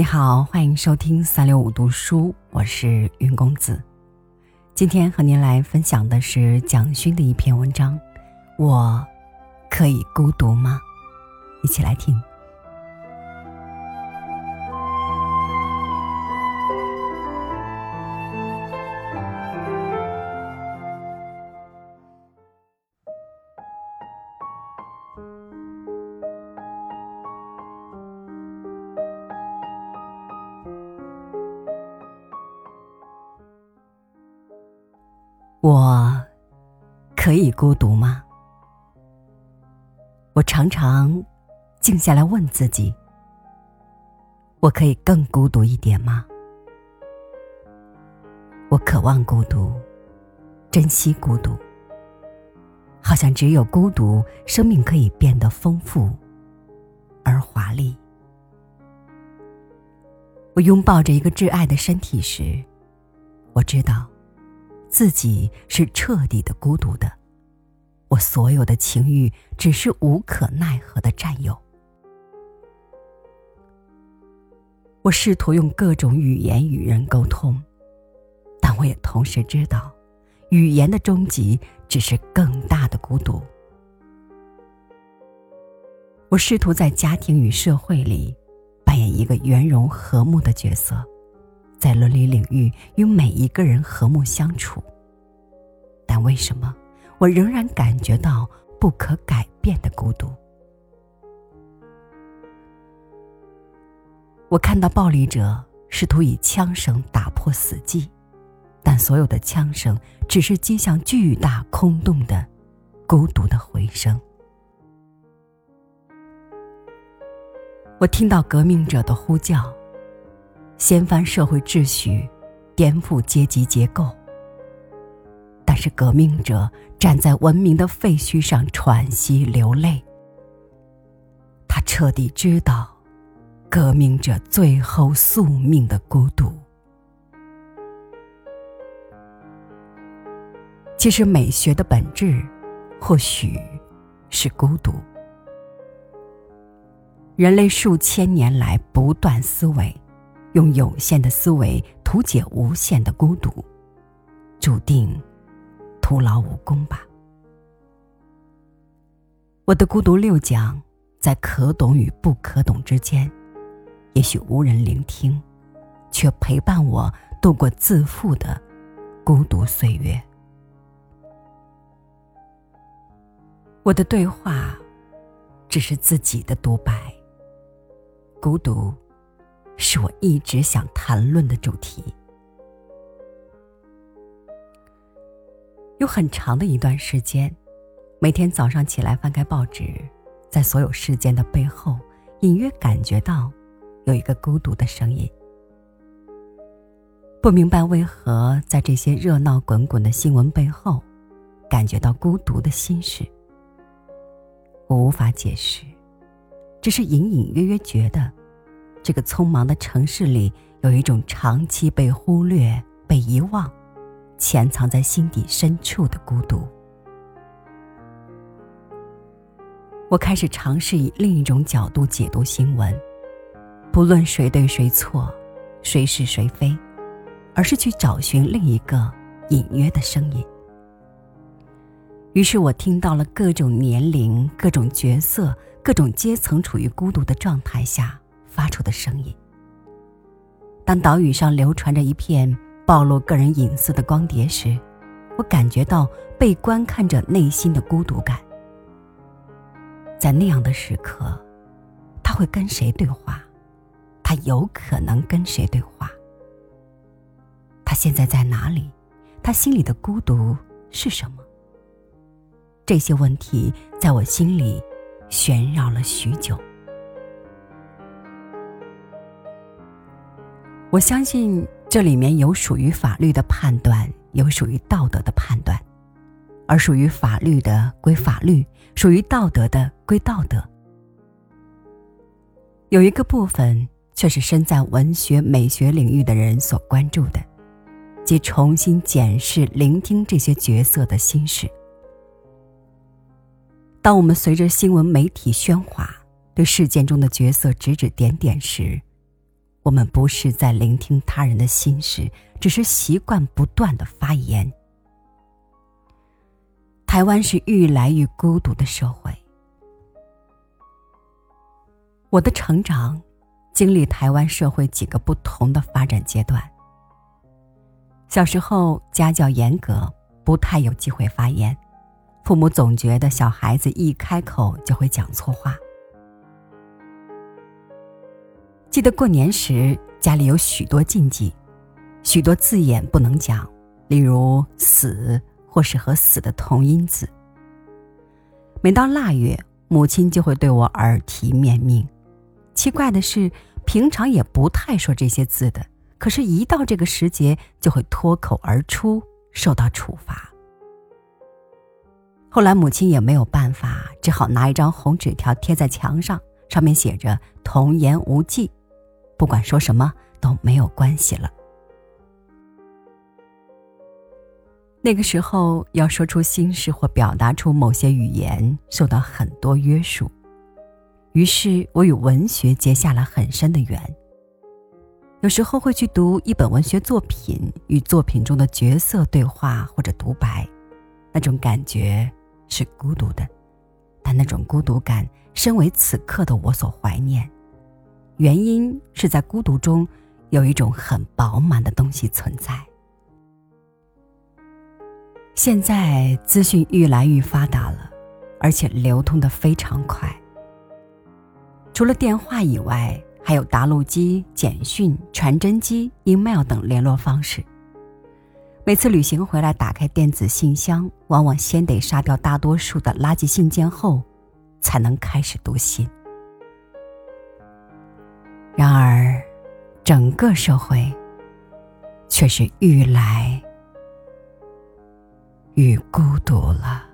你好，欢迎收听三六五读书，我是云公子。今天和您来分享的是蒋勋的一篇文章。我可以孤独吗？一起来听。我可以孤独吗？我常常静下来问自己：我可以更孤独一点吗？我渴望孤独，珍惜孤独，好像只有孤独，生命可以变得丰富而华丽。我拥抱着一个挚爱的身体时，我知道。自己是彻底的孤独的，我所有的情欲只是无可奈何的占有。我试图用各种语言与人沟通，但我也同时知道，语言的终极只是更大的孤独。我试图在家庭与社会里扮演一个圆融和睦的角色。在伦理领域与每一个人和睦相处，但为什么我仍然感觉到不可改变的孤独？我看到暴力者试图以枪声打破死寂，但所有的枪声只是击向巨大空洞的孤独的回声。我听到革命者的呼叫。掀翻社会秩序，颠覆阶级结构。但是革命者站在文明的废墟上喘息流泪。他彻底知道，革命者最后宿命的孤独。其实美学的本质，或许是孤独。人类数千年来不断思维。用有限的思维图解无限的孤独，注定徒劳无功吧。我的孤独六讲在可懂与不可懂之间，也许无人聆听，却陪伴我度过自负的孤独岁月。我的对话只是自己的独白，孤独。是我一直想谈论的主题。有很长的一段时间，每天早上起来翻开报纸，在所有事件的背后，隐约感觉到有一个孤独的声音。不明白为何在这些热闹滚滚的新闻背后，感觉到孤独的心事。我无法解释，只是隐隐约约觉得。这个匆忙的城市里，有一种长期被忽略、被遗忘、潜藏在心底深处的孤独。我开始尝试以另一种角度解读新闻，不论谁对谁错，谁是谁非，而是去找寻另一个隐约的声音。于是我听到了各种年龄、各种角色、各种阶层处于孤独的状态下。发出的声音。当岛屿上流传着一片暴露个人隐私的光碟时，我感觉到被观看着内心的孤独感。在那样的时刻，他会跟谁对话？他有可能跟谁对话？他现在在哪里？他心里的孤独是什么？这些问题在我心里旋绕了许久。我相信这里面有属于法律的判断，有属于道德的判断，而属于法律的归法律，属于道德的归道德。有一个部分却是身在文学美学领域的人所关注的，即重新检视、聆听这些角色的心事。当我们随着新闻媒体喧哗，对事件中的角色指指点点时，我们不是在聆听他人的心事，只是习惯不断的发言。台湾是愈来愈孤独的社会。我的成长，经历台湾社会几个不同的发展阶段。小时候家教严格，不太有机会发言，父母总觉得小孩子一开口就会讲错话。记得过年时，家里有许多禁忌，许多字眼不能讲，例如“死”或是和“死”的同音字。每到腊月，母亲就会对我耳提面命。奇怪的是，平常也不太说这些字的，可是，一到这个时节，就会脱口而出，受到处罚。后来，母亲也没有办法，只好拿一张红纸条贴在墙上，上面写着“童言无忌”。不管说什么都没有关系了。那个时候要说出心事或表达出某些语言，受到很多约束，于是我与文学结下了很深的缘。有时候会去读一本文学作品，与作品中的角色对话或者独白，那种感觉是孤独的，但那种孤独感，身为此刻的我所怀念。原因是在孤独中，有一种很饱满的东西存在。现在资讯愈来愈发达了，而且流通的非常快。除了电话以外，还有答录机、简讯、传真机、email 等联络方式。每次旅行回来，打开电子信箱，往往先得杀掉大多数的垃圾信件后，才能开始读信。然而，整个社会却是愈来愈孤独了。